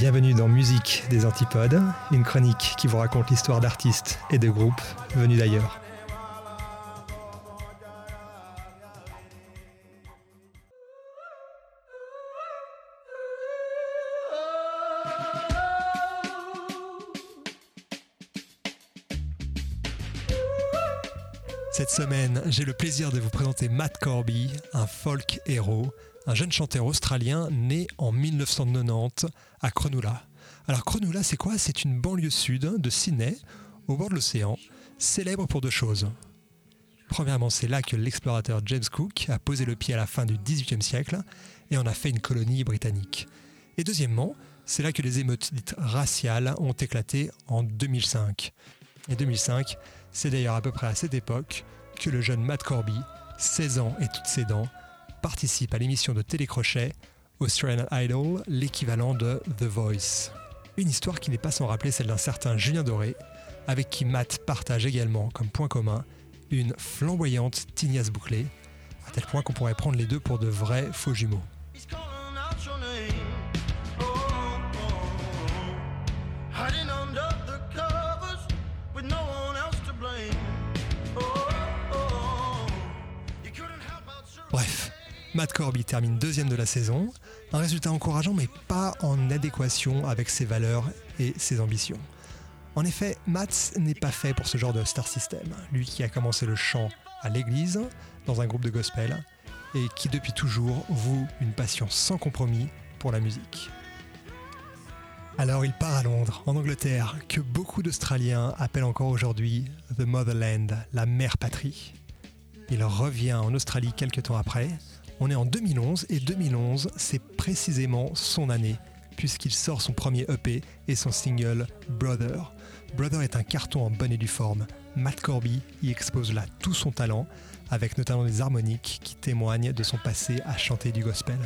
Bienvenue dans Musique des Antipodes, une chronique qui vous raconte l'histoire d'artistes et de groupes venus d'ailleurs. Cette semaine, j'ai le plaisir de vous présenter Matt Corby, un folk héros, un jeune chanteur australien né en 1990 à Cronulla. Alors Cronulla, c'est quoi? C'est une banlieue sud de Sydney, au bord de l'océan, célèbre pour deux choses. Premièrement, c'est là que l'explorateur James Cook a posé le pied à la fin du XVIIIe siècle et en a fait une colonie britannique. Et deuxièmement, c'est là que les émeutes raciales ont éclaté en 2005. Et 2005, c'est d'ailleurs à peu près à cette époque que le jeune Matt Corby, 16 ans et toutes ses dents, participe à l'émission de télécrochet Australian Idol, l'équivalent de The Voice. Une histoire qui n'est pas sans rappeler celle d'un certain Julien Doré, avec qui Matt partage également comme point commun une flamboyante tignasse bouclée, à tel point qu'on pourrait prendre les deux pour de vrais faux jumeaux. Matt Corby termine deuxième de la saison, un résultat encourageant mais pas en adéquation avec ses valeurs et ses ambitions. En effet, Matt n'est pas fait pour ce genre de star system, lui qui a commencé le chant à l'église, dans un groupe de gospel, et qui depuis toujours voue une passion sans compromis pour la musique. Alors il part à Londres, en Angleterre, que beaucoup d'Australiens appellent encore aujourd'hui The Motherland, la mère patrie. Il revient en Australie quelques temps après. On est en 2011 et 2011, c'est précisément son année puisqu'il sort son premier EP et son single Brother. Brother est un carton en bonne et due forme. Matt Corby y expose là tout son talent, avec notamment des harmoniques qui témoignent de son passé à chanter du gospel.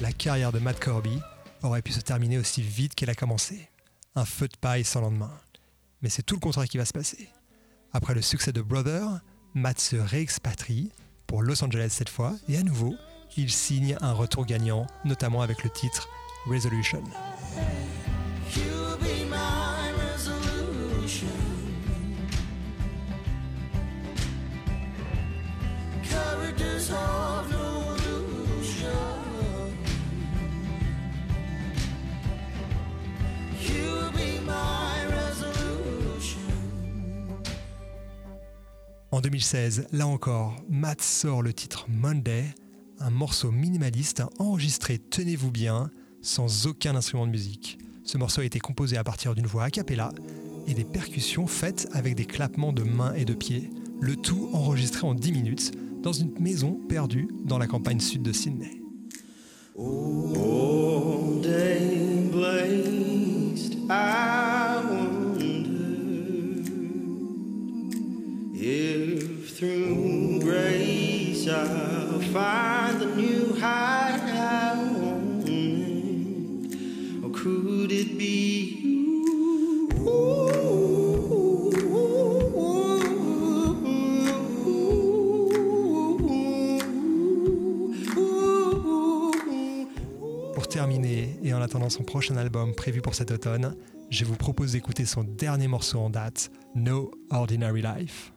La carrière de Matt Corby aurait pu se terminer aussi vite qu'elle a commencé. Un feu de paille sans lendemain. Mais c'est tout le contraire qui va se passer. Après le succès de Brother, Matt se réexpatrie, pour Los Angeles cette fois, et à nouveau, il signe un retour gagnant, notamment avec le titre Resolution. 2016, là encore, Matt sort le titre Monday, un morceau minimaliste enregistré, tenez-vous bien, sans aucun instrument de musique. Ce morceau a été composé à partir d'une voix a cappella et des percussions faites avec des clappements de mains et de pieds, le tout enregistré en 10 minutes dans une maison perdue dans la campagne sud de Sydney. Pour terminer, et en attendant son prochain album prévu pour cet automne, je vous propose d'écouter son dernier morceau en date, No Ordinary Life.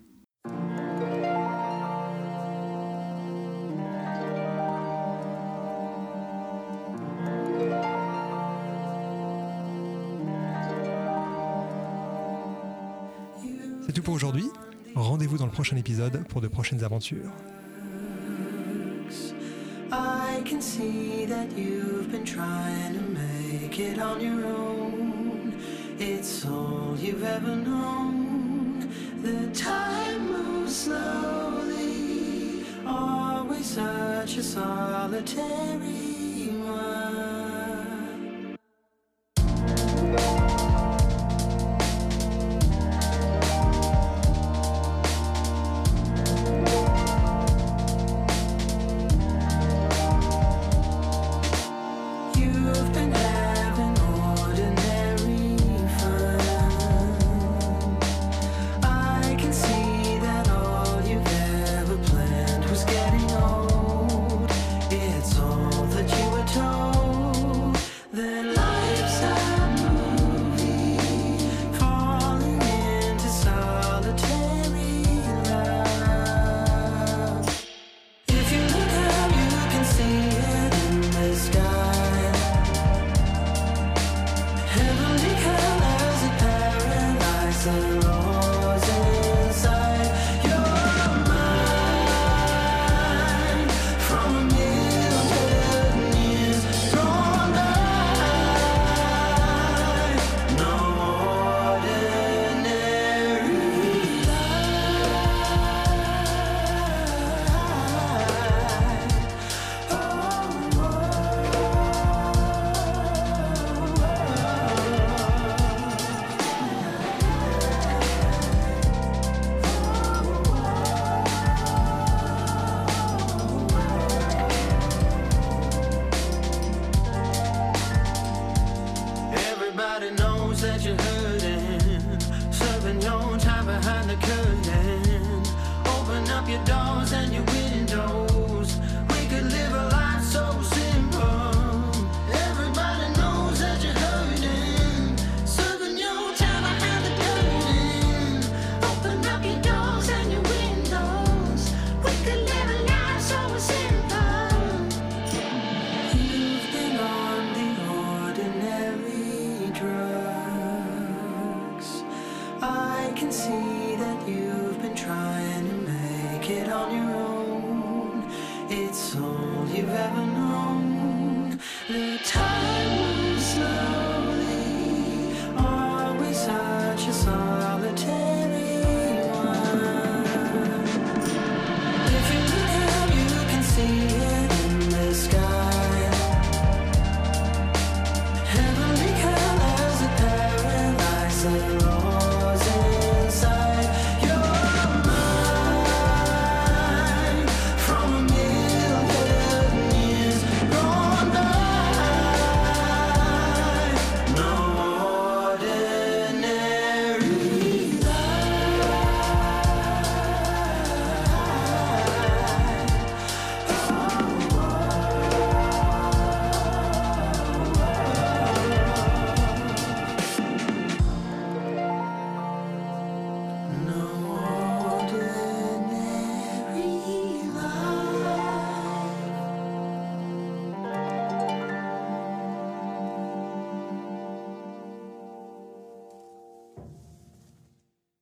C'est tout pour aujourd'hui. Rendez-vous dans le prochain épisode pour de prochaines aventures. can see that you've been trying to make it on your own. It's all you've ever known. The time